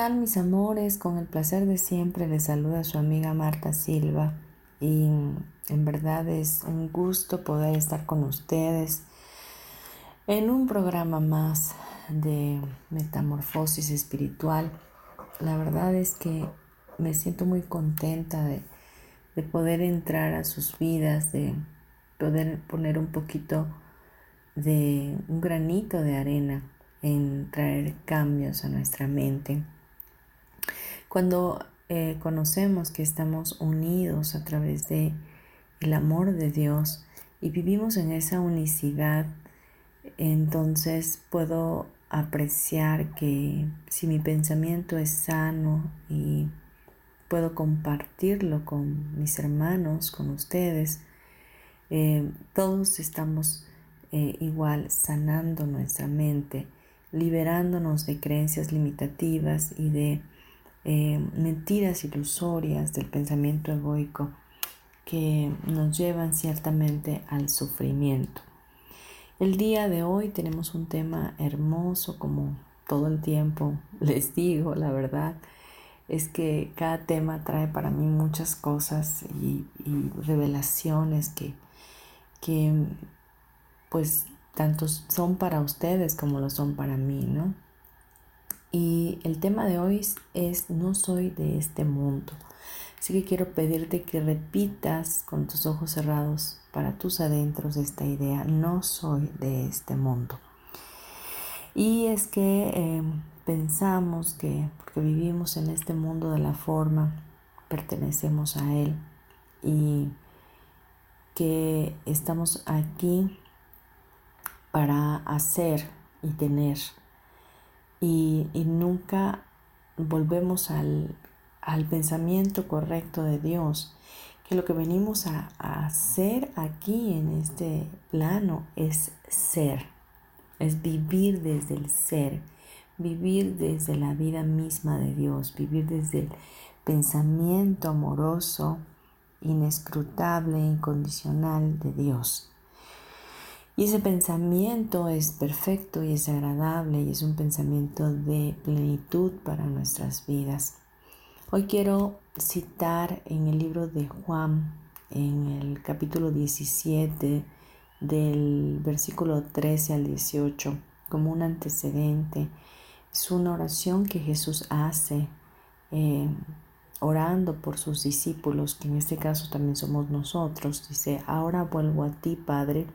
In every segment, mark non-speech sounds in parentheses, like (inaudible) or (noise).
Tal mis amores? Con el placer de siempre les saluda su amiga Marta Silva y en verdad es un gusto poder estar con ustedes en un programa más de metamorfosis espiritual. La verdad es que me siento muy contenta de, de poder entrar a sus vidas, de poder poner un poquito de un granito de arena en traer cambios a nuestra mente. Cuando eh, conocemos que estamos unidos a través de el amor de Dios y vivimos en esa unicidad, entonces puedo apreciar que si mi pensamiento es sano y puedo compartirlo con mis hermanos, con ustedes, eh, todos estamos eh, igual sanando nuestra mente liberándonos de creencias limitativas y de eh, mentiras ilusorias del pensamiento egoico que nos llevan ciertamente al sufrimiento. El día de hoy tenemos un tema hermoso como todo el tiempo (laughs) les digo, la verdad es que cada tema trae para mí muchas cosas y, y revelaciones que, que pues tantos son para ustedes como lo son para mí, ¿no? Y el tema de hoy es no soy de este mundo. Así que quiero pedirte que repitas con tus ojos cerrados para tus adentros esta idea, no soy de este mundo. Y es que em, pensamos que porque vivimos en este mundo de la forma, pertenecemos a Él y que estamos aquí para hacer y tener. Y, nunca volvemos al, pensamiento correcto de Dios, que lo que venimos a, a hacer aquí en este plano es ser, es vivir desde el ser, vivir desde la vida misma de Dios, vivir desde el pensamiento amoroso, inescrutable, incondicional de Dios. Y ese pensamiento es perfecto y es agradable y es un pensamiento de plenitud para nuestras vidas. Hoy quiero citar en el libro de Juan, en el capítulo 17, del versículo 13 al 18, como un antecedente. Es una oración que Jesús hace eh, orando por sus discípulos, que en este caso también somos nosotros. Dice, ahora vuelvo a ti, Padre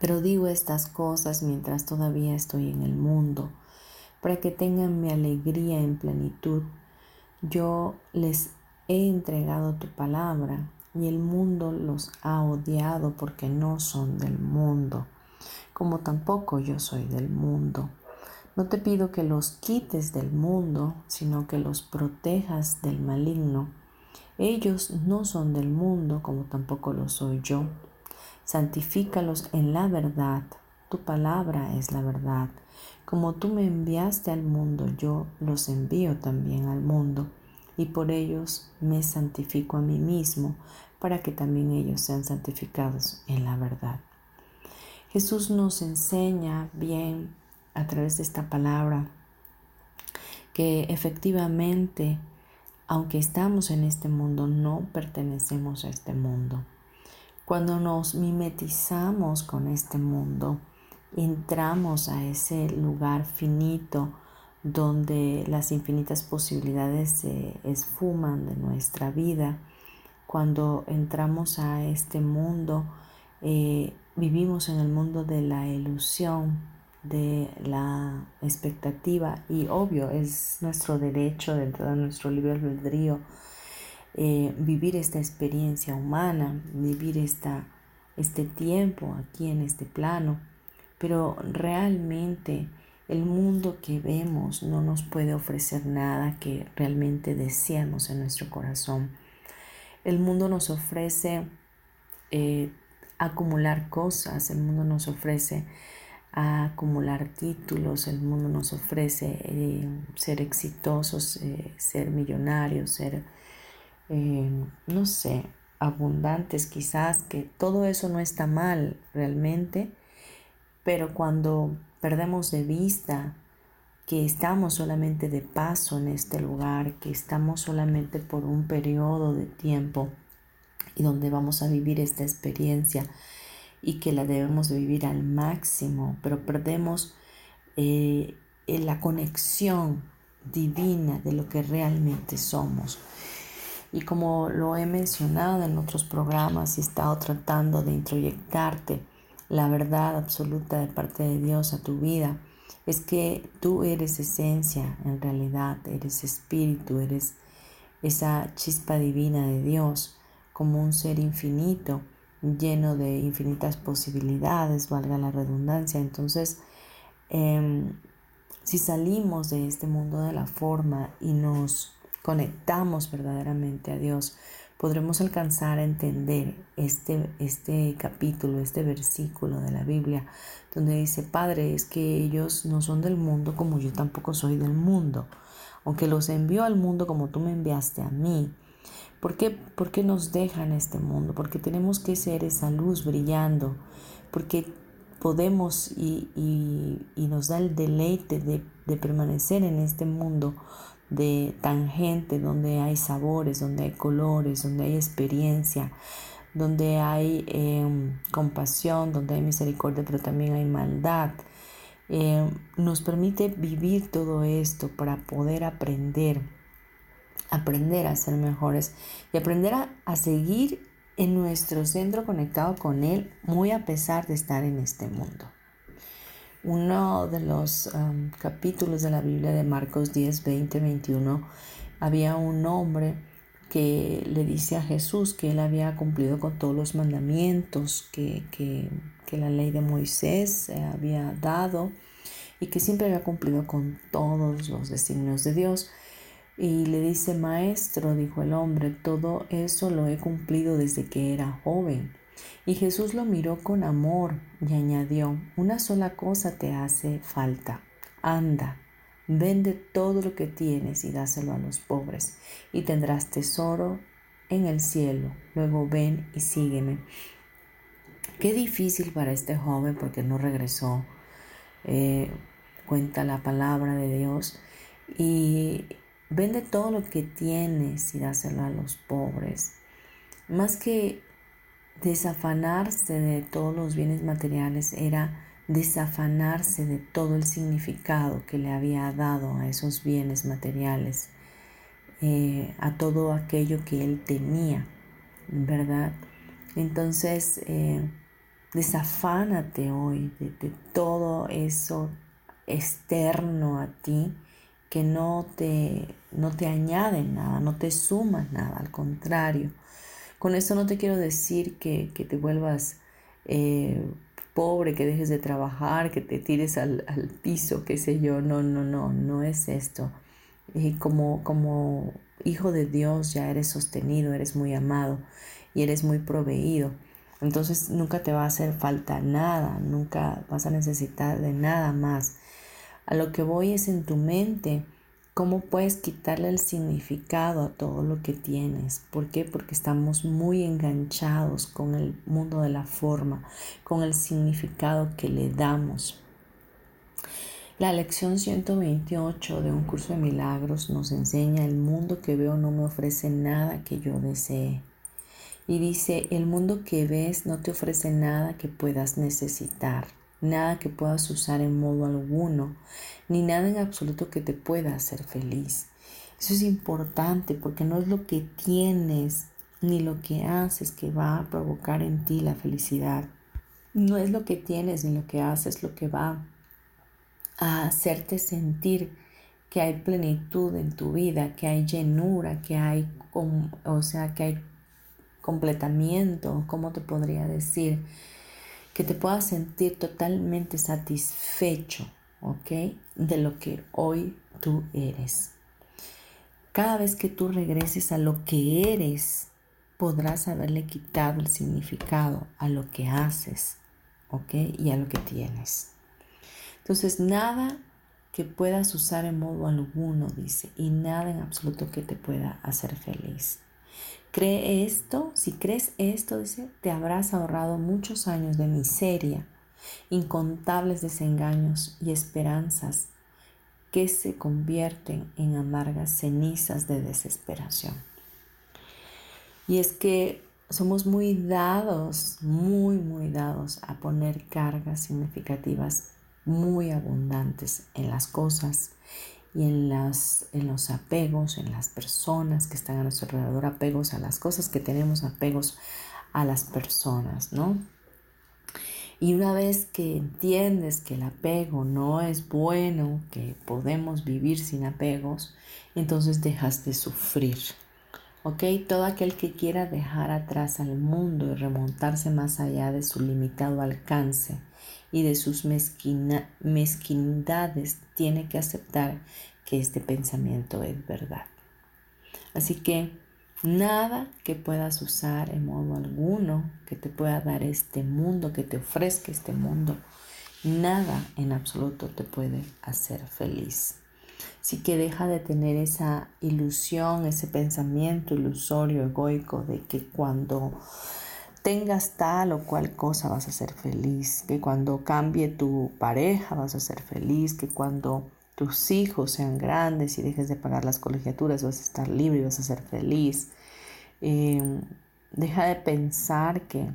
pero digo estas cosas mientras todavía estoy en el mundo, para que tengan mi alegría en plenitud. Yo les he entregado tu palabra y el mundo los ha odiado porque no son del mundo, como tampoco yo soy del mundo. No te pido que los quites del mundo, sino que los protejas del maligno. Ellos no son del mundo, como tampoco lo soy yo santifícalos en la verdad. Tu palabra es la verdad. Como tú me enviaste al mundo, yo los envío también al mundo, y por ellos me santifico a mí mismo, para que también ellos sean santificados en la verdad. Jesús nos enseña bien a través de esta palabra que efectivamente, aunque estamos en este mundo, no pertenecemos a este mundo. Cuando nos mimetizamos con este mundo, entramos a ese lugar finito donde las infinitas posibilidades se esfuman de nuestra vida. Cuando entramos a este mundo, eh, vivimos en el mundo de la ilusión, de la expectativa y obvio es nuestro derecho dentro de nuestro libre albedrío eh, vivir esta experiencia humana, vivir esta, este tiempo aquí en este plano, pero realmente el mundo que vemos no nos puede ofrecer nada que realmente deseamos en nuestro corazón. El mundo nos ofrece eh, acumular cosas, el mundo nos ofrece acumular títulos, el mundo nos ofrece eh, ser exitosos, ser millonarios, ser, no sé, abundantes quizás, que todo eso no está mal realmente, pero cuando perdemos de vista que estamos solamente de paso en este lugar, que estamos solamente por un periodo de tiempo y donde vamos a vivir esta experiencia y que la debemos vivir al máximo, pero perdemos eh, la conexión divina de lo que realmente somos. Y como lo he mencionado en otros programas he estado tratando de introyectarte, la verdad absoluta de parte de Dios a tu vida es que tú eres esencia, en realidad eres espíritu, eres esa chispa divina de Dios como un ser infinito, lleno de infinitas posibilidades, valga la redundancia. Entonces, em, si salimos de este mundo de la forma y nos conectamos verdaderamente a Dios, podremos alcanzar a entender este, este capítulo, este versículo de la Biblia, donde dice, Padre, es que ellos no son del mundo como yo tampoco soy del mundo, aunque los envío al mundo como tú me enviaste a mí. ¿Por qué, ¿Por qué nos dejan este mundo? Porque tenemos que ser esa luz brillando, porque podemos y, y, nos da el deleite de, de permanecer en este mundo de tangente, donde hay sabores, donde hay colores, donde hay experiencia, donde hay em, compasión, donde hay misericordia, pero también hay maldad. Em, nos permite vivir todo esto para poder aprender, aprender a ser mejores y aprender a, a seguir en nuestro centro conectado con Él, muy a pesar de estar en este mundo uno de los um, capítulos de la Biblia de Marcos 10, 20, 21, había un hombre que le dice a Jesús que él había cumplido con todos los mandamientos que, que, que la ley de Moisés había dado y que siempre había cumplido con todos los designios de Dios. Y le dice, maestro, dijo el hombre, todo eso lo he cumplido desde que era joven. Y Jesús lo miró con amor y añadió, una sola cosa te hace falta. Anda, vende todo lo que tienes y dáselo a los pobres, y tendrás tesoro en el cielo. Luego ven y sígueme. Qué difícil para este joven porque no regresó. Eh, cuenta la palabra de Dios y vende todo lo que tienes y dáselo a los pobres. Más que desafanarse de todos los bienes materiales era desafanarse de todo el significado que le había dado a esos bienes materiales, eh, a todo aquello que él tenía, ¿verdad? Entonces, eh, desafánate hoy de, de, todo eso externo a ti que no te, no te añade nada, no te suma nada, al contrario, con esto no te quiero decir que, te vuelvas eh, pobre, que dejes de trabajar, que te tires al, piso, qué sé yo. No, no, no, no es esto. Y como, como hijo de Dios ya eres sostenido, eres muy amado y eres muy proveído. Entonces nunca te va a hacer falta nada, nunca vas a necesitar de nada más. A lo que voy es en tu mente ¿Cómo puedes quitarle el significado a todo lo que tienes? ¿Por qué? Porque estamos muy enganchados con el mundo de la forma, con el significado que le damos. La lección 128 de un curso de milagros nos enseña el mundo que veo no me ofrece nada que yo desee. Y dice, el mundo que ves no te ofrece nada que puedas necesitar. Nada que puedas usar en modo alguno, ni nada en absoluto que te pueda hacer feliz. Eso es importante porque no es lo que tienes ni lo que haces que va a provocar en ti la felicidad. No es lo que tienes ni lo que haces lo que va a hacerte sentir que hay plenitud en tu vida, que hay llenura, que hay, o sea, que hay completamiento, ¿cómo te podría decir? Que te puedas sentir totalmente satisfecho, ¿ok? De lo que hoy tú eres. Cada vez que tú regreses a lo que eres, podrás haberle quitado el significado a lo que haces, ¿ok? Y a lo que tienes. Entonces, nada que puedas usar en modo alguno, dice, y nada en absoluto que te pueda hacer feliz. Cree esto, si crees esto, dice, te habrás ahorrado muchos años de miseria, incontables desengaños y esperanzas que se convierten en amargas cenizas de desesperación. Y es que somos muy dados, muy, muy dados a poner cargas significativas muy abundantes en las cosas y en, las, en los apegos, en las personas que están a nuestro alrededor, apegos a las cosas que tenemos, apegos a las personas, ¿no? Y una vez que entiendes que el apego no es bueno, que podemos vivir sin apegos, entonces dejas de sufrir. ¿Ok? Todo aquel que quiera dejar atrás al mundo y remontarse más allá de su limitado alcance y de sus mezquindades tiene que aceptar que este pensamiento es verdad. Así que nada que puedas usar en modo alguno que te pueda dar este mundo, que te ofrezca este mundo, nada en absoluto te puede hacer feliz. Así que deja de tener esa ilusión, ese pensamiento ilusorio, egoico de que cuando tengas tal o cual cosa vas a ser feliz, que cuando cambie tu pareja vas a ser feliz, que cuando tus hijos sean grandes y dejes de pagar las colegiaturas vas a estar libre y vas a ser feliz. Em, deja de pensar que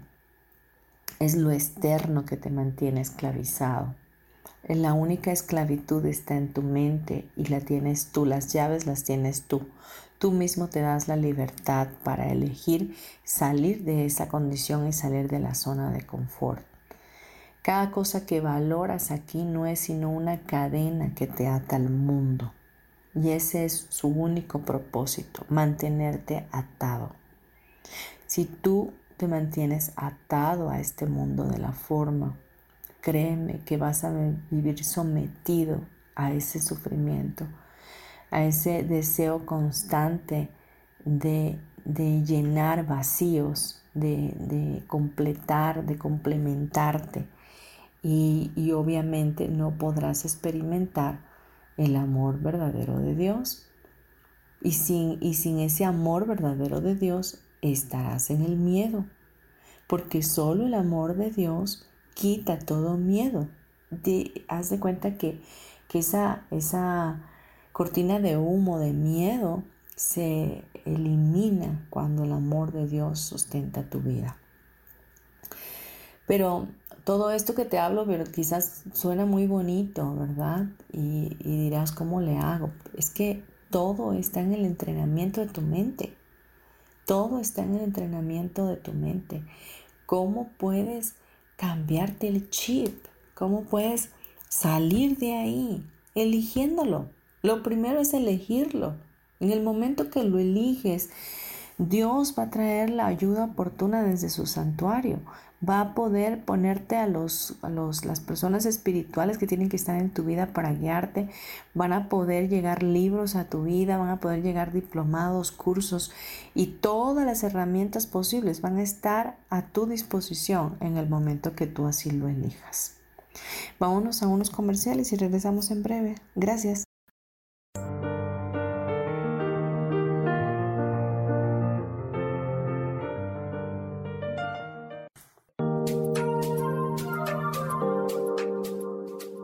es lo externo que te mantiene esclavizado. La única esclavitud está en tu mente y la tienes tú, las llaves las tienes tú. Tú mismo te das la libertad para elegir salir de esa condición y salir de la zona de confort. Cada cosa que valoras aquí no es sino una cadena que te ata al mundo. Y ese es su único propósito, mantenerte atado. Si tú te mantienes atado a este mundo de la forma, créeme que vas a vivir sometido a ese sufrimiento a ese deseo constante de, llenar vacíos, de, completar, de complementarte. Y, obviamente no podrás experimentar el amor verdadero de Dios. Y sin, y sin ese amor verdadero de Dios estarás en el miedo, porque solo el amor de Dios quita todo miedo. haz de cuenta que, que esa, esa cortina de humo, de miedo, se elimina cuando el amor de Dios sustenta tu vida. Pero todo esto que te hablo, pero quizás suena muy bonito, ¿verdad? Y, y, dirás, ¿cómo le hago? Es que todo está en el entrenamiento de tu mente. Todo está en el entrenamiento de tu mente. ¿Cómo puedes cambiarte el chip? ¿Cómo puedes salir de ahí? Eligiéndolo. Lo primero es elegirlo. En el momento que lo eliges, Dios va a traer la ayuda oportuna desde su santuario. Va a poder ponerte a, los, a los, las personas espirituales que tienen que estar en tu vida para guiarte. Van a poder llegar libros a tu vida, van a poder llegar diplomados, cursos y todas las herramientas posibles van a estar a tu disposición en el momento que tú así lo elijas. Vámonos a unos comerciales y regresamos en breve. Gracias.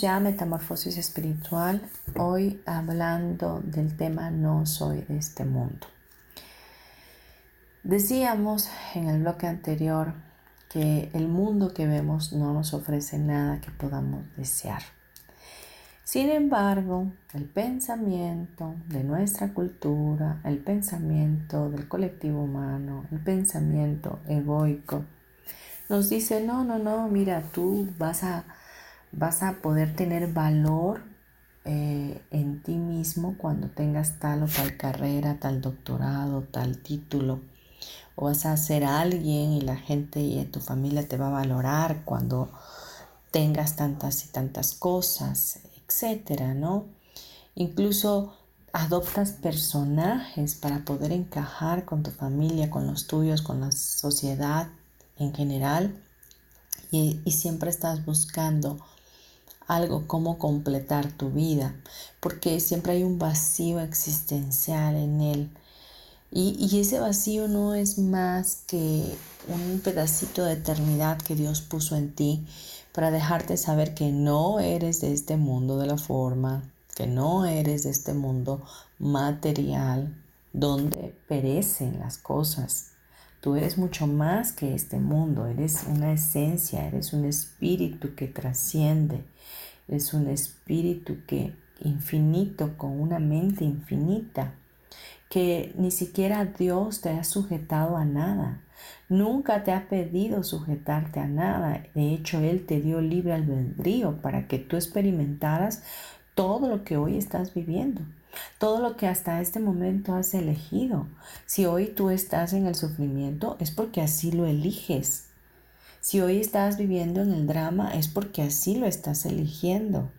Ya Metamorfosis Espiritual, hoy hablando del tema No soy de este mundo. Decíamos en el bloque anterior que el mundo que vemos no nos ofrece nada que podamos desear. Sin embargo, el pensamiento de nuestra cultura, el pensamiento del colectivo humano, el pensamiento egoico, nos dice, no, no, no, mira, tú vas a, vas a poder tener valor eh, en ti mismo cuando tengas tal o tal carrera, tal doctorado, tal título. O vas a ser alguien y la gente y tu familia te va a valorar cuando tengas tantas y tantas cosas, etcétera, ¿no? Incluso adoptas personajes para poder encajar con tu familia, con los tuyos, con la sociedad en general y, siempre estás buscando algo como completar tu vida, porque siempre hay un vacío existencial en él. Y, y, ese vacío no es más que un pedacito de eternidad que Dios puso en ti para dejarte saber que no eres de este mundo de la forma, que no eres de este mundo material donde perecen las cosas. Tú eres mucho más que este mundo, eres una esencia, eres un espíritu que trasciende, eres un espíritu que infinito con una mente infinita, que ni siquiera Dios te ha sujetado a nada. Nunca te ha pedido sujetarte a nada. De hecho, Él te dio libre albedrío para que tú experimentaras todo lo que hoy estás viviendo, todo lo que hasta este momento has elegido. Si hoy tú estás en el sufrimiento, es porque así lo eliges. Si hoy estás viviendo en el drama, es porque así lo estás eligiendo.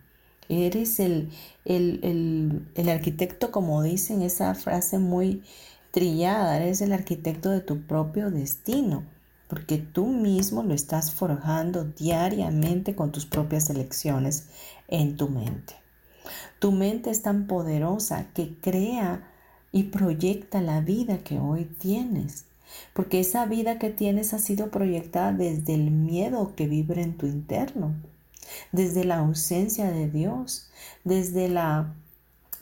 Eres el, el, el arquitecto, como dicen esa frase muy trillada, eres el arquitecto de tu propio destino, porque tú mismo lo estás forjando diariamente con tus propias elecciones en tu mente. Tu mente es tan poderosa que crea y proyecta la vida que hoy tienes, porque esa vida que tienes ha sido proyectada desde el miedo que vibra en tu interno, desde la ausencia de Dios, desde la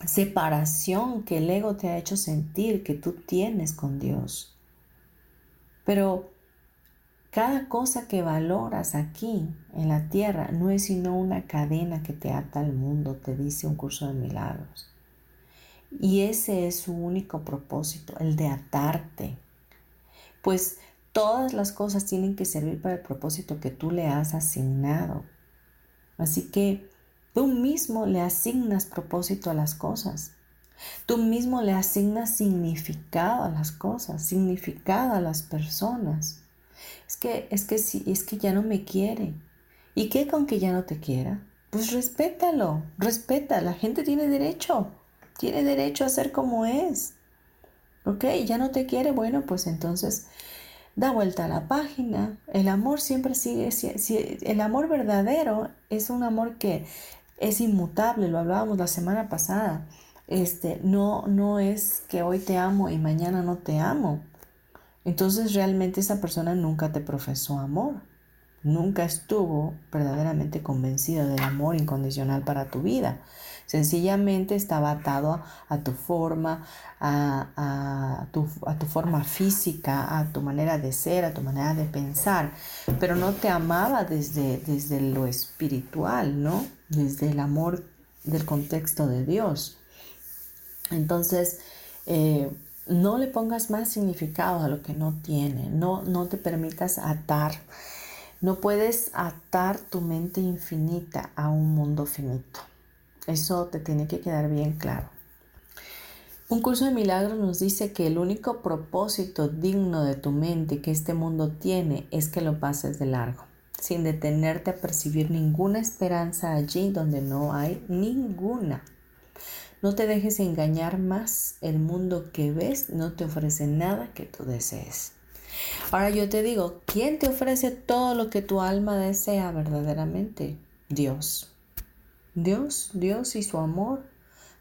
separación que el ego te ha hecho sentir que tú tienes con Dios. Pero cada cosa que valoras aquí en la tierra no es sino una cadena que te ata al mundo, te dice un curso de milagros. Y ese es su único propósito, el de atarte. Pues todas las cosas tienen que servir para el propósito que tú le has asignado. Así que Tú mismo le asignas propósito a las cosas. Tú mismo le asignas significado a las cosas, significado a las personas. Es que, es que sí, es que ya no me quiere. ¿Y qué con que ya no te quiera? Pues respétalo, respeta. La gente tiene derecho, tiene derecho a ser como es. ¿Ok? Ya no te quiere, bueno, pues entonces da vuelta a la página. El amor siempre sigue, si, el amor verdadero es un amor que es inmutable, lo hablábamos la semana pasada. Este, no, no es que hoy te amo y mañana no te amo. Entonces realmente esa persona nunca te profesó amor. nunca estuvo verdaderamente convencido del amor incondicional para tu vida. Sencillamente estaba atado a, tu forma, a, tu, a, tu, forma física, a tu manera de ser, a tu manera de pensar, pero no te amaba desde, desde lo espiritual, ¿no? Desde el amor del contexto de Dios. Entonces, eh, no le pongas más significado a lo que no tiene, no, no te permitas atar. No puedes atar tu mente infinita a un mundo finito. Eso te tiene que quedar bien claro. Un curso de milagros nos dice que el único propósito digno de tu mente que este mundo tiene es que lo pases de largo, sin detenerte a percibir ninguna esperanza allí donde no hay ninguna. No te dejes engañar más. El mundo que ves no te ofrece nada que tú desees. Ahora yo te digo, ¿quién te ofrece todo lo que tu alma desea verdaderamente? Dios. Dios, Dios y su amor.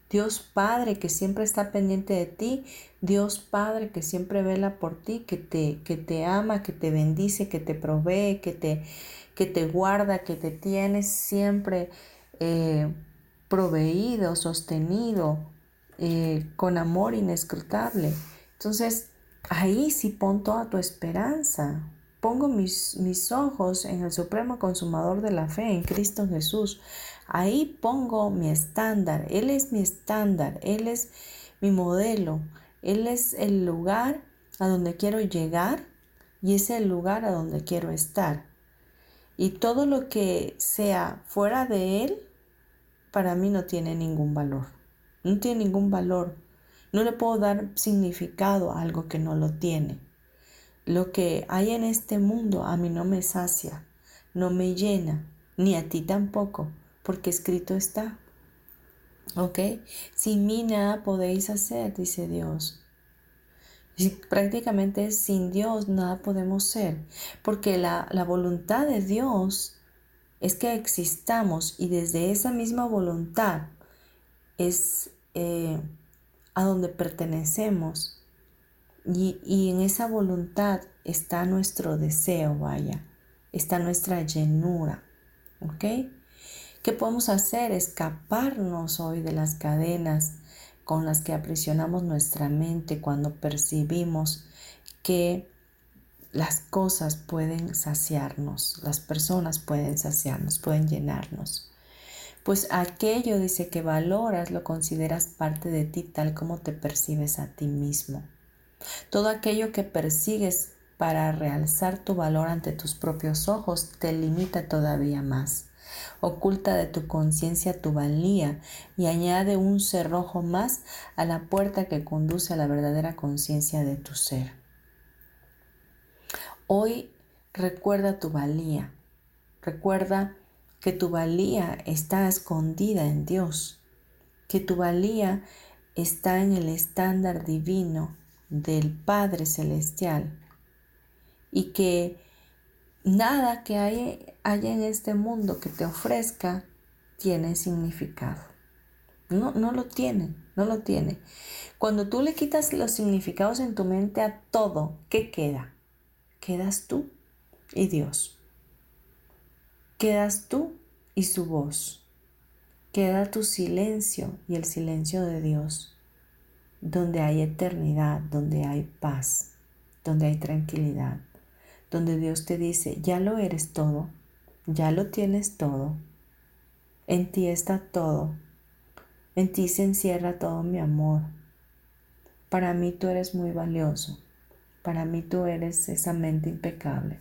Dios Padre que siempre está pendiente de ti. Dios Padre que siempre vela por ti, que te, que te ama, que te bendice, que te provee, que te, que te guarda, que te tiene siempre. Eh, proveído, sostenido, eh, con amor inescrutable. Entonces, ahí sí pon toda tu esperanza. Pongo mis, mis ojos en el supremo consumador de la fe, en Cristo Jesús. Ahí pongo mi estándar. Él es mi estándar. Él es mi modelo. Él es el lugar a donde quiero llegar y es el lugar a donde quiero estar. Y todo lo que sea fuera de Él, para mí no tiene ningún valor. No tiene ningún valor. No le puedo dar significado a algo que no lo tiene. Lo que hay en este mundo a mí no me sacia, no me llena, ni a ti tampoco, porque escrito está. ¿Ok? Sin mí nada podéis hacer, dice Dios. Y prácticamente sin Dios nada podemos ser, porque la, la voluntad de Dios es que existamos y desde esa misma voluntad es eh, a donde pertenecemos y, y en esa voluntad está nuestro deseo, vaya, está nuestra llenura, ¿ok? ¿Qué podemos hacer? Escaparnos hoy de las cadenas con las que aprisionamos nuestra mente cuando percibimos que las cosas pueden saciarnos, las personas pueden saciarnos, pueden llenarnos. Pues aquello dice que valoras lo consideras parte de ti tal como te percibes a ti mismo. Todo aquello que persigues para realzar tu valor ante tus propios ojos te limita todavía más. Oculta de tu conciencia tu valía y añade un cerrojo más a la puerta que conduce a la verdadera conciencia de tu ser. Hoy recuerda tu valía. Recuerda que tu valía está escondida en Dios, que tu valía está en el estándar divino del Padre Celestial y que nada que haya, en este mundo que te ofrezca tiene significado. No, no lo tiene, no lo tiene. Cuando tú le quitas los significados en tu mente a todo, ¿qué queda? quedas tú y Dios. Quedas tú y su voz. Queda tu silencio y el silencio de Dios, donde hay eternidad, donde hay paz, donde hay tranquilidad, donde Dios te dice, ya lo eres todo, ya lo tienes todo, en ti está todo, en ti se encierra todo mi amor. Para mí tú eres muy valioso. Para mí tú eres esa mente impecable.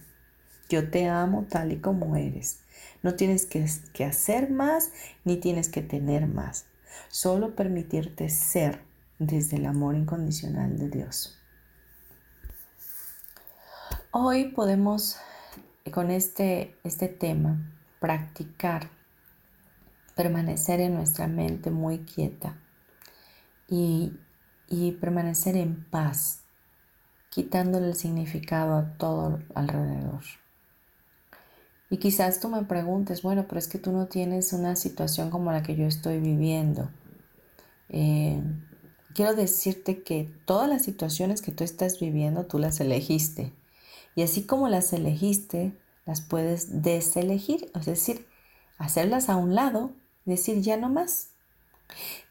Yo te amo tal y como eres. No tienes que, hacer más ni tienes que tener más. Solo permitirte ser desde el amor incondicional de Dios. Hoy podemos con este, este tema practicar, permanecer en nuestra mente muy quieta y, y permanecer en paz quitándole el significado a todo alrededor. Y quizás tú me preguntes, bueno, pero es que tú no tienes una situación como la que yo estoy viviendo. Eh, quiero decirte que todas las situaciones que tú estás viviendo, tú las elegiste. Y así como las elegiste, las puedes deselegir, es decir, hacerlas a un lado, decir ya no más.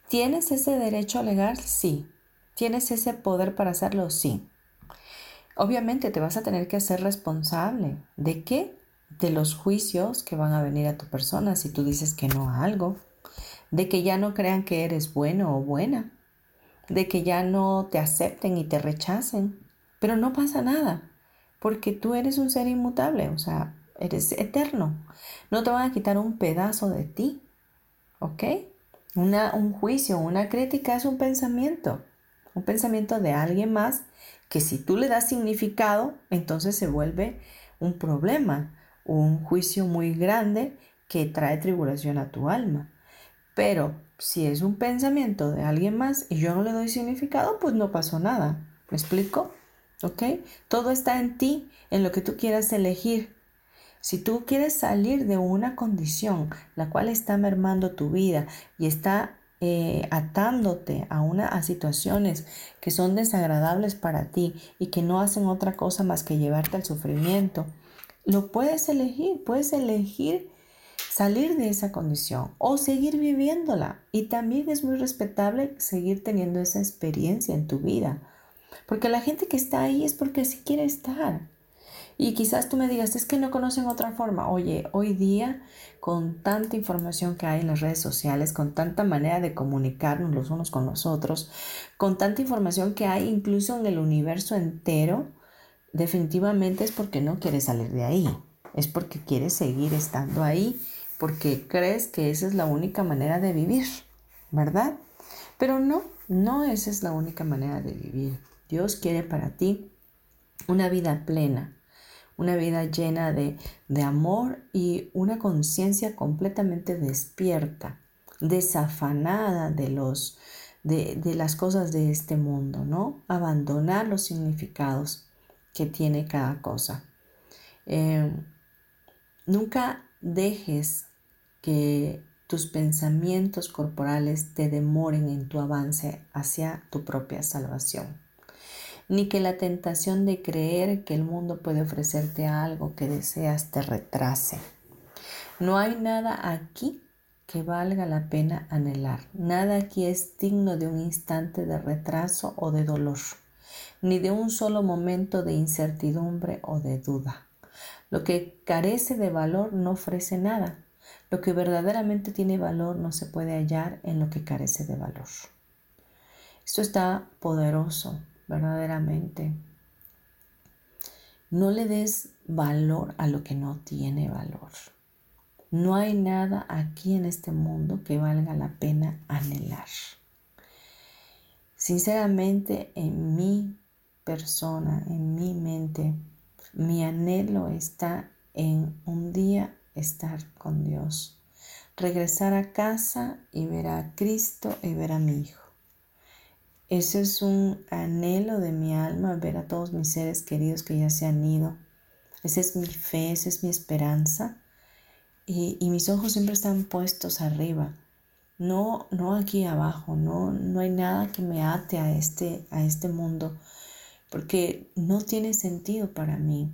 ¿Tienes ese derecho legal? Sí. ¿Tienes ese poder para hacerlo? Sí. Obviamente te vas a tener que hacer responsable. ¿De qué? De los juicios que van a venir a tu persona si tú dices que no a algo. De que ya no crean que eres bueno o buena. De que ya no te acepten y te rechacen. Pero no pasa nada, porque tú eres un ser inmutable, o sea, eres eterno. No te van a quitar un pedazo de ti, ¿ok? Una, un juicio, una crítica es un pensamiento, un pensamiento de alguien más que si tú le das significado, entonces se vuelve un problema, un juicio muy grande que trae tribulación a tu alma. Pero si es un pensamiento de alguien más y yo no le doy significado, pues no pasó nada. ¿Me explico? ¿Ok? Todo está en ti, en lo que tú quieras elegir. Si tú quieres salir de una condición la cual está mermando tu vida y está eh, atándote a, una, a situaciones que son desagradables para ti y que no hacen otra cosa más que llevarte al sufrimiento, lo puedes elegir, puedes elegir salir de esa condición o seguir viviéndola. Y también es muy respetable seguir teniendo esa experiencia en tu vida. Porque la gente que está ahí es porque sí quiere estar. Y quizás tú me digas, es que no conocen otra forma. Oye, hoy día, con tanta información que hay en las redes sociales, con tanta manera de comunicarnos los unos con los otros, con tanta información que hay incluso en el universo entero, definitivamente es porque no quieres salir de ahí. Es porque quieres seguir estando ahí, porque crees que esa es la única manera de vivir, ¿verdad? Pero no, no esa es la única manera de vivir. Dios quiere para ti una vida plena, una vida llena de, amor y una conciencia completamente despierta, desafanada de, los, de, las cosas de este mundo, ¿no? Abandonar los significados que tiene cada cosa. Eh, nunca dejes que tus pensamientos corporales te demoren en tu avance hacia tu propia salvación ni que la tentación de creer que el mundo puede ofrecerte algo que deseas te retrase. No hay nada aquí que valga la pena anhelar. Nada aquí es digno de un instante de retraso o de dolor, ni de un solo momento de incertidumbre o de duda. Lo que carece de valor no ofrece nada. Lo que verdaderamente tiene valor no se puede hallar en lo que carece de valor. Esto está poderoso verdaderamente. No le des valor a lo que no tiene valor. No hay nada aquí en este mundo que valga la pena anhelar. Sinceramente, en mi persona, en mi mente, mi anhelo está en un día estar con Dios, regresar a casa y ver a Cristo y ver a mi Hijo. Ese es un anhelo de mi alma, ver a todos mis seres queridos que ya se han ido. Esa es mi fe, esa es mi esperanza. Y, mis ojos siempre están puestos arriba, no, no aquí abajo, no, no hay nada que me ate a este, a este mundo, porque no tiene sentido para mí.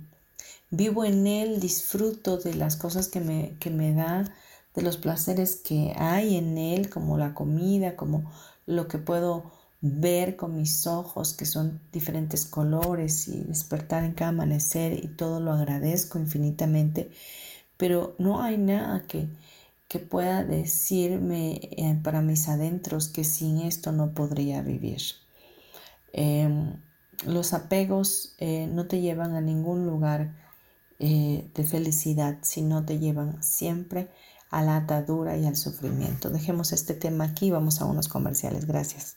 Vivo en él, disfruto de las cosas que me, que me da, de los placeres que hay en él, como la comida, como lo que puedo ver con mis ojos que son diferentes colores y despertar en cada amanecer y todo lo agradezco infinitamente, pero no hay nada que, que pueda decirme eh, para mis adentros que sin esto no podría vivir. Em, los apegos eh, no te llevan a ningún lugar eh, de felicidad, sino te llevan siempre a la atadura y al sufrimiento. Dejemos este tema aquí, vamos a unos comerciales. Gracias.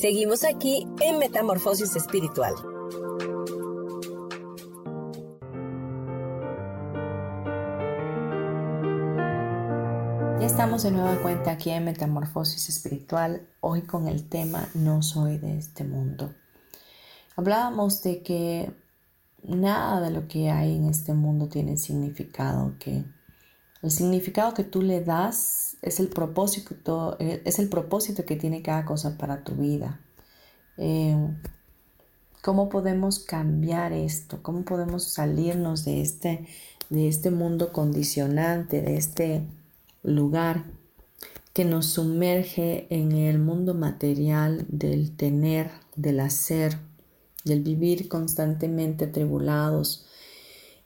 Seguimos aquí en Metamorfosis Espiritual. estamos de nueva cuenta aquí en Metamorfosis Espiritual, hoy con el tema No soy de este mundo. Hablábamos de que nada de lo que hay en este mundo tiene significado, que el significado que tú le das es el propósito, es el propósito que tiene cada cosa para tu vida. Eh, ¿Cómo podemos cambiar esto? ¿Cómo podemos salirnos de este, de este mundo condicionante, de este lugar que nos sumerge en el mundo material del tener, del hacer, del vivir constantemente atribulados,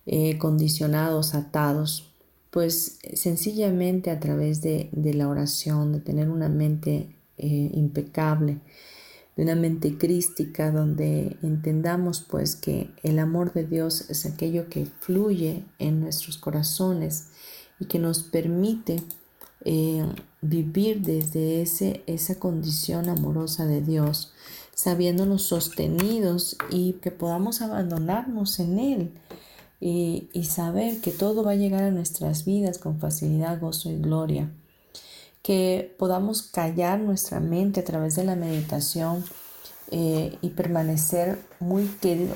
eh, condicionados, atados, pues sencillamente a través de, la oración, de tener una mente eh, impecable, de una mente crística donde entendamos pues que el amor de Dios es aquello que fluye en nuestros corazones y que nos permite eh, vivir desde ese, esa condición amorosa de Dios, sabiéndonos sostenidos y que podamos abandonarnos en Él y, saber que todo va a llegar a nuestras vidas con facilidad, gozo y gloria. Que podamos callar nuestra mente a través de la meditación eh, y permanecer muy,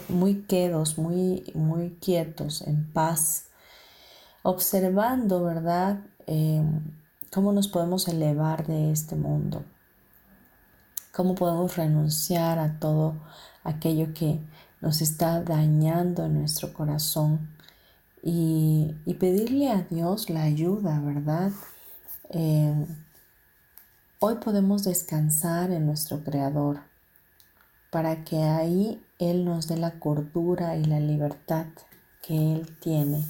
muy quedos, muy, muy quietos, en paz, observando, ¿verdad? Eh, cómo nos podemos elevar de este mundo, cómo podemos renunciar a todo aquello que nos está dañando en nuestro corazón y, pedirle a Dios la ayuda, ¿verdad? Eh, hoy podemos descansar en nuestro Creador para que ahí Él nos dé la cordura y la libertad que Él tiene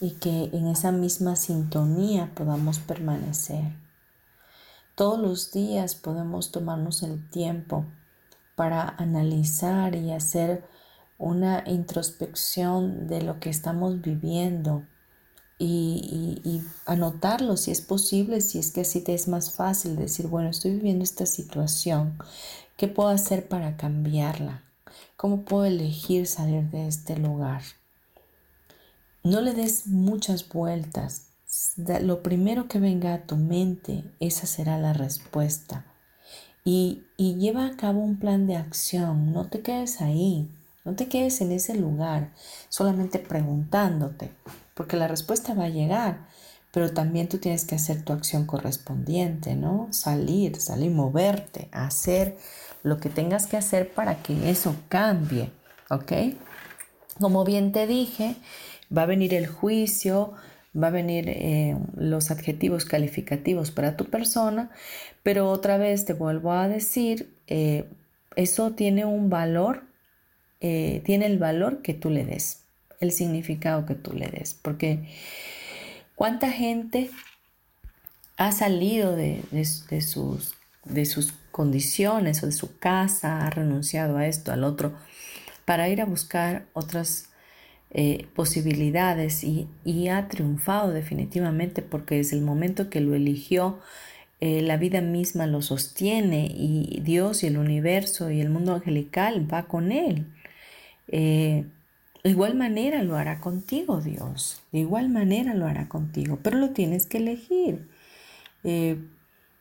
y que en esa misma sintonía podamos permanecer. Todos los días podemos tomarnos el tiempo para analizar y hacer una introspección de lo que estamos viviendo y, anotarlo si es posible, si es que así te es más fácil decir, bueno, estoy viviendo esta situación, ¿qué puedo hacer para cambiarla? ¿Cómo puedo elegir salir de este lugar? No le des muchas vueltas. Lo primero que venga a tu mente, esa será la respuesta. Y, lleva a cabo un plan de acción. No te quedes ahí. No te quedes en ese lugar solamente preguntándote, porque la respuesta va a llegar, pero también tú tienes que hacer tu acción correspondiente, ¿no? Salir, salir, moverte, hacer lo que tengas que hacer para que eso cambie, ¿ok? Como bien te dije, Va a venir el juicio, va a venir eh, los adjetivos calificativos para tu persona, pero otra vez te vuelvo a decir, eh, eso tiene un valor, eh, tiene el valor que tú le des, el significado que tú le des, porque cuánta gente ha salido de, sus, de sus condiciones o de su casa, ha renunciado a esto, al otro, para ir a buscar otras eh, posibilidades y, ha triunfado definitivamente porque desde el momento que lo eligió eh, la vida misma lo sostiene y Dios y el universo y el mundo angelical va con él. Eh, de igual manera lo hará contigo Dios, de igual manera lo hará contigo, pero lo tienes que elegir. Eh,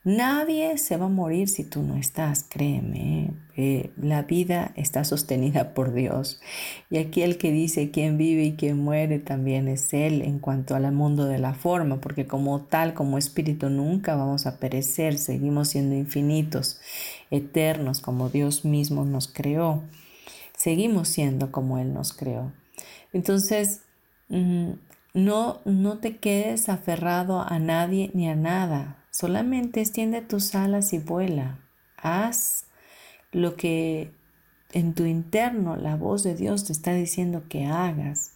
Nadie se va a morir si tú no estás, créeme. Eh, la vida está sostenida por Dios. Y aquí el que dice quién vive y quién muere también es Él en cuanto al mundo de la forma, porque como tal, como espíritu, nunca vamos a perecer, seguimos siendo infinitos, eternos, como Dios mismo nos creó. Seguimos siendo como Él nos creó. Entonces, mm, no, no te quedes aferrado a nadie ni a nada Solamente extiende tus alas y vuela. Haz lo que en tu interno la voz de Dios te está diciendo que hagas.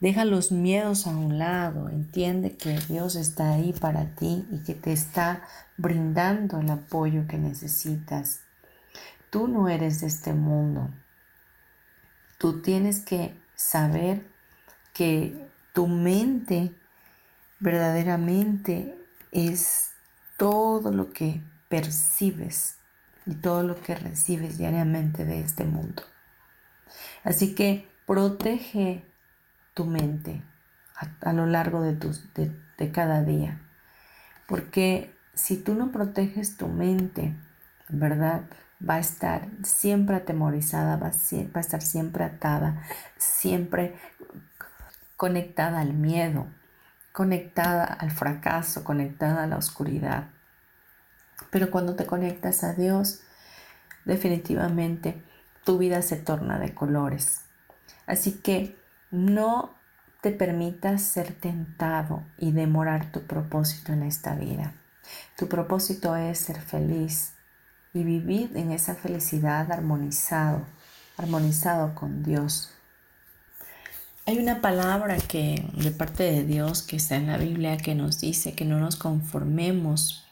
Deja los miedos a un lado. Entiende que Dios está ahí para ti y que te está brindando el apoyo que necesitas. Tú no eres de este mundo. Tú tienes que saber que tu mente verdaderamente es todo lo que percibes y todo lo que recibes diariamente de este mundo. Así que protege tu mente a, lo largo de, de, cada día. Porque si tú no proteges tu mente, ¿verdad? Va a estar siempre atemorizada, va a estar siempre atada, siempre conectada al miedo, conectada al fracaso, conectada a la oscuridad. Pero cuando te conectas a Dios, definitivamente tu vida se torna de colores. Así que no te permitas ser tentado y demorar tu propósito en esta vida. Tu propósito es ser feliz y vivir en esa felicidad armonizado, armonizado con Dios. Hay una palabra que de parte de Dios que está en la Biblia que nos dice que no nos conformemos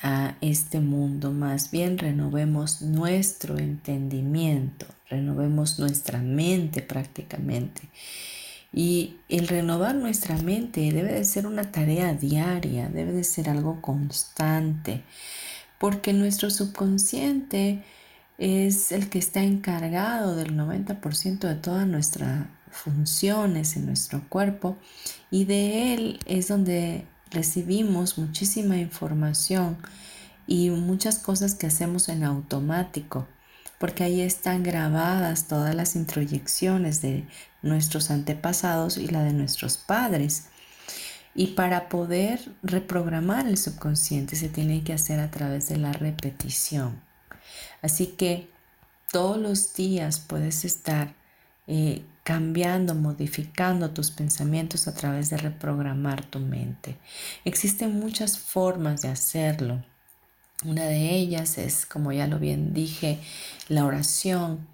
a este mundo, más bien renovemos nuestro entendimiento, renovemos nuestra mente prácticamente. Y el renovar nuestra mente debe de ser una tarea diaria, debe de ser algo constante, porque nuestro subconsciente es el que está encargado del 90% de toda nuestra funciones en nuestro cuerpo y de él es donde recibimos muchísima información y muchas cosas que hacemos en automático, porque ahí están grabadas todas las introyecciones de nuestros antepasados y la de nuestros padres. Y para poder reprogramar el subconsciente se tiene que hacer a través de la repetición. Así que todos los días puedes estar eh, cambiando, modificando tus pensamientos a través de reprogramar tu mente. Existen muchas formas de hacerlo. Una de ellas es, como ya lo bien dije, la oración,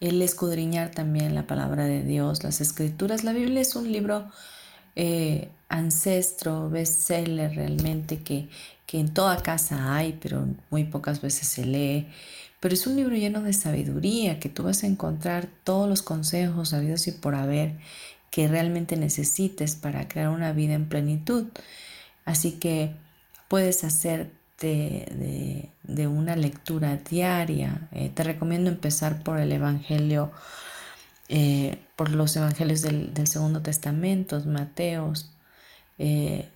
el escudriñar también la palabra de Dios, las escrituras. La Biblia es un libro eh, ancestro, bestseller realmente que, que en toda casa hay, pero muy pocas veces se lee pero es un libro lleno de sabiduría que tú vas a encontrar todos los consejos habidos y por haber que realmente necesites para crear una vida en plenitud. Así que puedes hacerte de, una lectura diaria. Eh, te recomiendo empezar por el Evangelio, eh, por los Evangelios del, Segundo Testamento, Mateos, eh,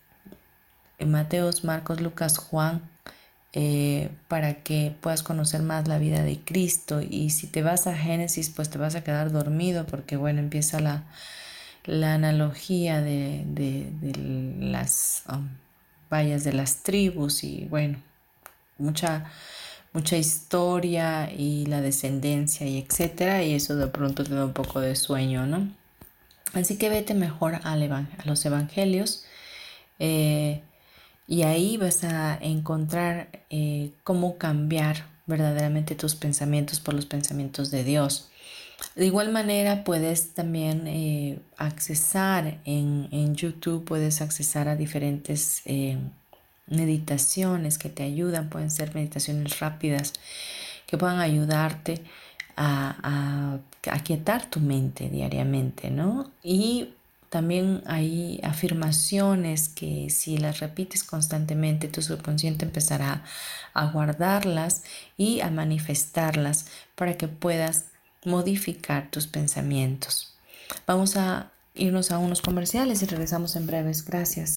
Mateos, Marcos, Lucas, Juan, eh, para que puedas conocer más la vida de Cristo. Y si te vas a Génesis, pues te vas a quedar dormido porque, bueno, empieza la, la analogía de, las um, vallas de las tribus y, bueno, mucha, mucha historia y la descendencia y etcétera. Y eso de pronto te da un poco de sueño, ¿no? Así que vete mejor al a los evangelios. Eh, y ahí vas a encontrar eh, cómo cambiar verdaderamente tus pensamientos por los pensamientos de Dios. De igual manera puedes también eh, accesar en, YouTube, puedes accesar a diferentes eh, meditaciones que te ayudan, pueden ser meditaciones rápidas que puedan ayudarte a, a, aquietar tu mente diariamente, ¿no? Y También hay afirmaciones que si las repites constantemente, tu subconsciente empezará a guardarlas y a manifestarlas para que puedas modificar tus pensamientos. Vamos a irnos a unos comerciales y regresamos en breves. Gracias.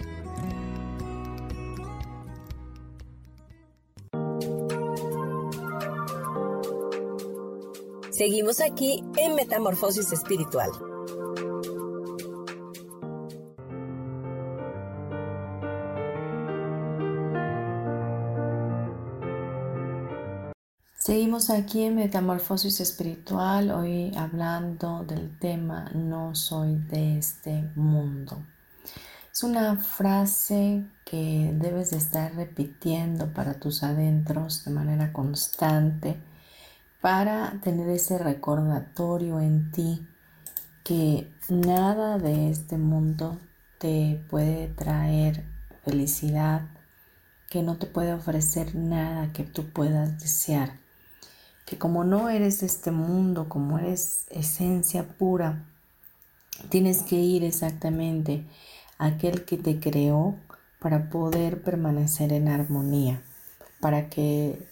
Seguimos aquí en Metamorfosis Espiritual. Seguimos aquí en Metamorfosis Espiritual, hoy hablando del tema No soy de este mundo. Es una frase que debes de estar repitiendo para tus adentros de manera constante para tener ese recordatorio en ti que nada de este mundo te puede traer felicidad, que no te puede ofrecer nada que tú puedas desear, que como no eres de este mundo, como eres esencia pura, tienes que ir exactamente a aquel que te creó para poder permanecer en armonía, para que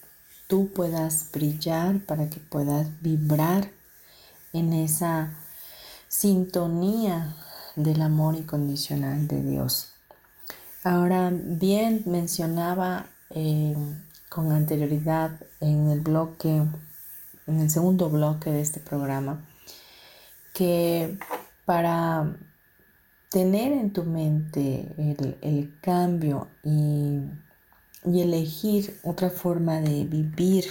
tú puedas brillar, para que puedas vibrar en esa sintonía del amor incondicional de Dios. Ahora bien, mencionaba eh, con anterioridad en el bloque, en el segundo bloque de este programa, que para tener en tu mente el, el cambio y y elegir otra forma de vivir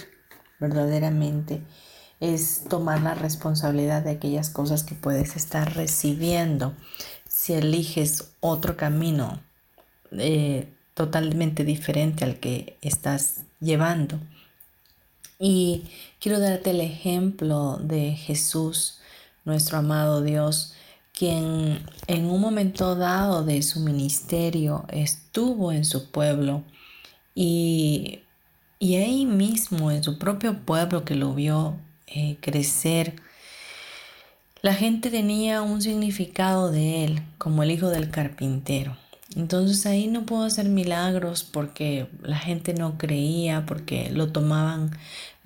verdaderamente es tomar la responsabilidad de aquellas cosas que puedes estar recibiendo. Si eliges otro camino eh, totalmente diferente al que estás llevando. Y quiero darte el ejemplo de Jesús, nuestro amado Dios, quien en un momento dado de su ministerio estuvo en su pueblo y, ahí mismo, en su propio pueblo que lo vio eh, crecer, la gente tenía un significado de él como el hijo del carpintero. Entonces ahí no pudo hacer milagros porque la gente no creía, porque lo tomaban,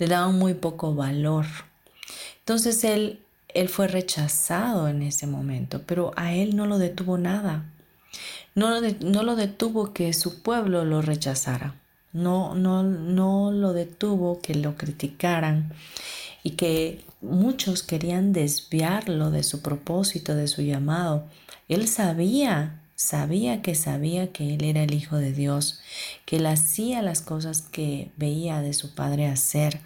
le daban muy poco valor. Entonces él, él fue rechazado en ese momento, pero a él no lo detuvo nada. No no lo detuvo que su pueblo lo rechazara no, no, no lo detuvo que lo criticaran y que muchos querían desviarlo de su propósito, de su llamado. Él sabía, sabía que sabía que él era el Hijo de Dios, que él hacía las cosas que veía de su Padre hacer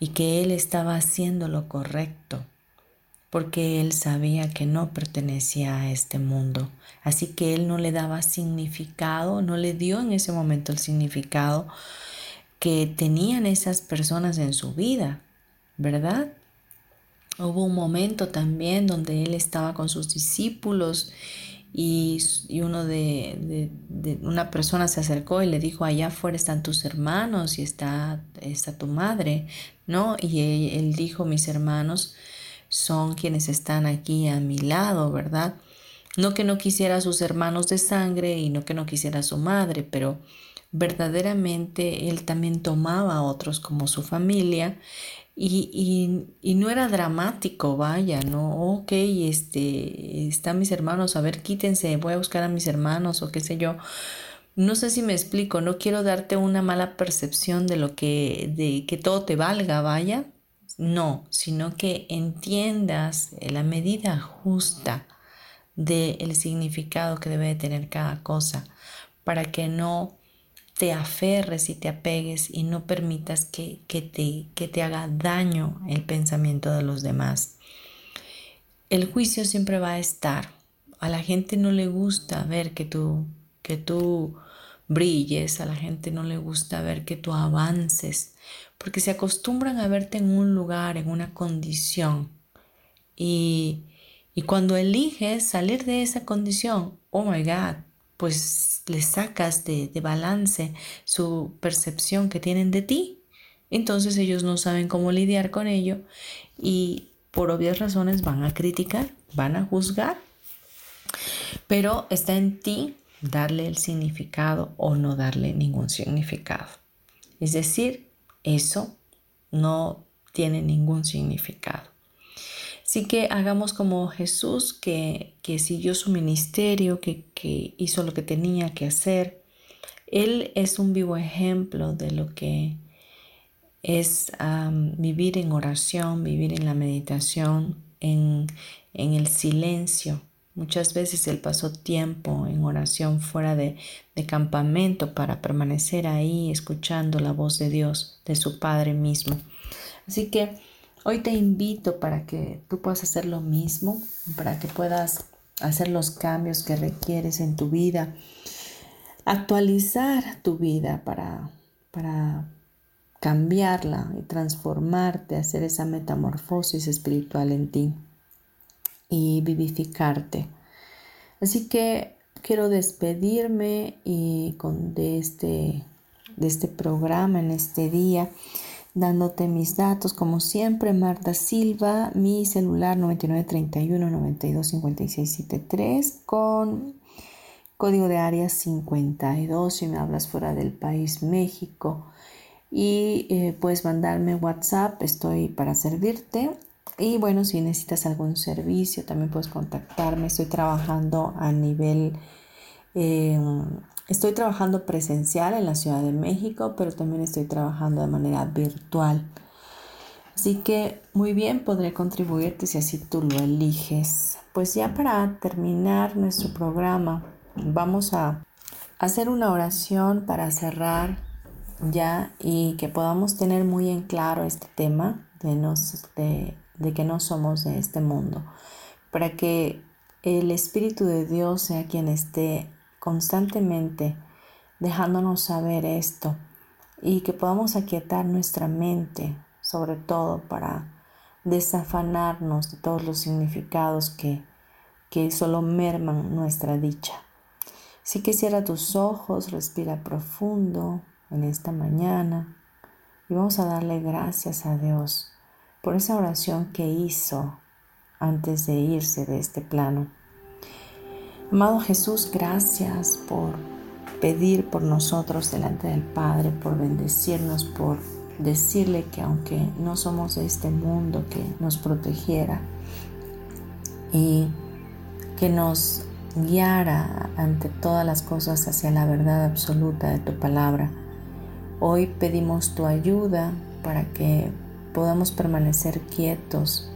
y que él estaba haciendo lo correcto. Porque él sabía que no pertenecía a este mundo. Así que él no le daba significado, no le dio en ese momento el significado que tenían esas personas en su vida, ¿verdad? Hubo un momento también donde él estaba con sus discípulos y, uno de, una persona se acercó y le dijo, allá afuera están tus hermanos y está, está tu madre, ¿no? Y él, dijo, mis hermanos son quienes están aquí a mi lado, ¿verdad? No que no quisiera a sus hermanos de sangre y no que no quisiera a su madre, pero verdaderamente él también tomaba a otros como su familia y, y, no era dramático, vaya, ¿no? Ok, este, están mis hermanos, a ver, quítense, voy a buscar a mis hermanos o qué sé yo. No sé si me explico, no quiero darte una mala percepción de lo que, de que todo te valga, vaya. No, sino que entiendas la medida justa del significado que debe tener cada cosa para que no te aferres y te apegues y no permitas que, te, que te haga daño el pensamiento de los demás. El juicio siempre va a estar. A la gente no le gusta ver que tú, que tú brilles, a la gente no le gusta ver que tú avances, porque se acostumbran a verte en un lugar, en una condición. Y, y cuando eliges salir de esa condición, oh my God, pues le sacas de, balance su percepción que tienen de ti. Entonces ellos no saben cómo lidiar con ello y por obvias razones van a criticar, van a juzgar. Pero está en ti darle el significado o no darle ningún significado. Es decir, eso no tiene ningún significado. Así que hagamos como Jesús que, siguió su ministerio, que, hizo lo que tenía que hacer. Él es un vivo ejemplo de lo que es vivir en oración, vivir en la meditación, en, el silencio. Muchas veces él pasó tiempo en oración fuera de, de, campamento para permanecer ahí escuchando la voz de Dios, de su Padre mismo. Así que Hoy te invito para que tú puedas hacer lo mismo, para que puedas hacer los cambios que requieres en tu vida, actualizar tu vida para, para cambiarla y transformarte, hacer esa metamorfosis espiritual en ti y vivificarte. Así que quiero despedirme y con de este, de este programa en este día dándote mis datos. Como siempre Marta Silva mi celular 9931 925673 con código de área 52 si me hablas fuera del país México. Y eh, puedes mandarme WhatsApp estoy para servirte y bueno si necesitas algún servicio también puedes contactarme estoy trabajando a nivel eh, Estoy trabajando presencial en la Ciudad de México, pero también estoy trabajando de manera virtual. Así que muy bien, podré contribuirte si así tú lo eliges. Pues ya para terminar nuestro programa, vamos a hacer una oración para cerrar ya y que podamos tener muy en claro este tema de, de que no somos de este mundo, para que el Espíritu de Dios sea quien esté constantemente dejándonos saber esto y que podamos aquietar nuestra mente, sobre todo para desafanarnos de todos los significados que, que solo merman nuestra dicha. Así que cierra tus ojos, respira profundo en esta mañana y vamos a darle gracias a Dios por esa oración que hizo antes de irse de este plano. Amado Jesús, gracias por pedir por nosotros delante del Padre, por bendecirnos, por decirle que aunque no somos de este mundo, que nos protegiera y que nos guiara ante todas las cosas hacia la verdad absoluta de tu palabra. Hoy pedimos tu ayuda para que podamos permanecer quietos,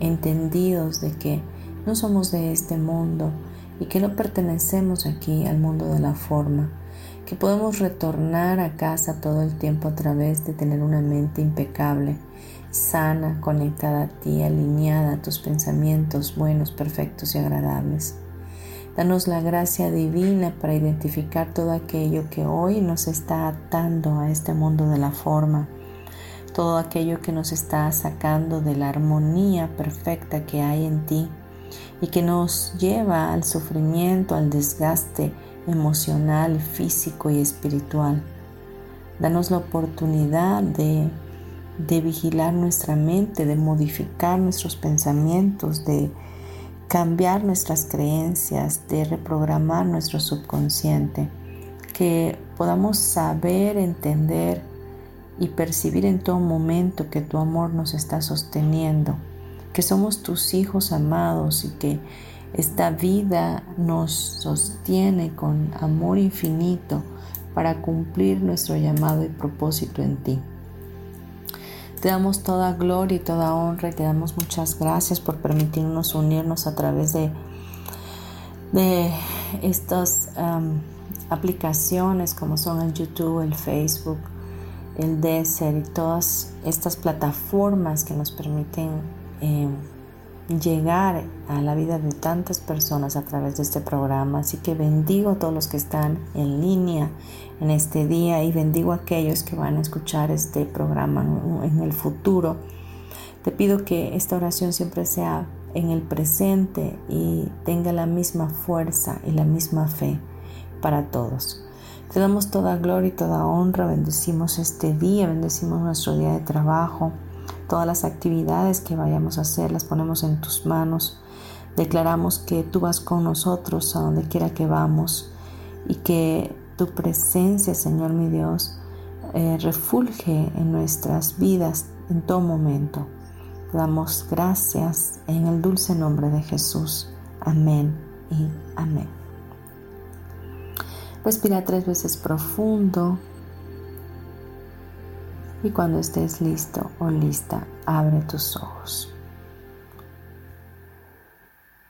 entendidos de que no somos de este mundo, y que no pertenecemos aquí al mundo de la forma, que podemos retornar a casa todo el tiempo a través de tener una mente impecable, sana, conectada a ti, alineada a tus pensamientos buenos, perfectos y agradables. Danos la gracia divina para identificar todo aquello que hoy nos está atando a este mundo de la forma, todo aquello que nos está sacando de la armonía perfecta que hay en ti y que nos lleva al sufrimiento, al desgaste emocional, físico y espiritual. Danos la oportunidad de, de vigilar nuestra mente, de modificar nuestros pensamientos, de cambiar nuestras creencias, de reprogramar nuestro subconsciente, que podamos saber, entender y percibir en todo momento que tu amor nos está sosteniendo, que somos tus hijos amados y que esta vida nos sostiene con amor infinito para cumplir nuestro llamado y propósito en ti. Te damos toda gloria y toda honra y te damos muchas gracias por permitirnos unirnos a través de, de estas aplicaciones como son el YouTube, el Facebook, el Desert y todas estas plataformas que nos permiten em, llegar a la vida de tantas personas a través de este programa. Así que bendigo a todos los que están en línea en este día y bendigo a aquellos que van a escuchar este programa en el futuro. Te pido que esta oración siempre sea en el presente y tenga la misma fuerza y la misma fe para todos. Te damos toda gloria y toda honra, bendecimos este día, bendecimos nuestro día de trabajo Todas las actividades que vayamos a hacer las ponemos en tus manos. Declaramos que tú vas con nosotros a donde quiera que vamos y que tu presencia, Señor mi Dios, eh, refulge en nuestras vidas en todo momento. damos gracias en el dulce nombre de Jesús. Amén y amén. Respira tres veces profundo. Y cuando estés listo o lista, abre tus ojos.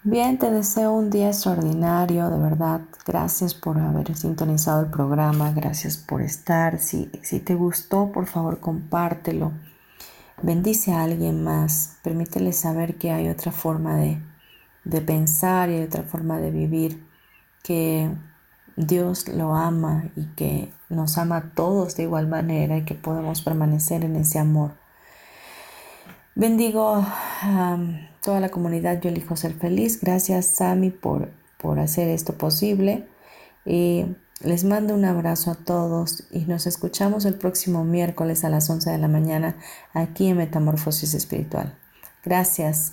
Bien, te deseo un día extraordinario, de verdad. Gracias por haber sintonizado el programa, gracias por estar. Si, si te gustó, por favor, compártelo. Bendice a alguien más, permítele saber que hay otra forma de, de pensar y hay otra forma de vivir, que Dios lo ama y que nos ama a todos de igual manera y que podemos permanecer en ese amor. Bendigo a toda la comunidad Yo elijo ser feliz. Gracias Sami por, por hacer esto posible. Y les mando un abrazo a todos y nos escuchamos el próximo miércoles a las 11 de la mañana aquí en Metamorfosis Espiritual. Gracias.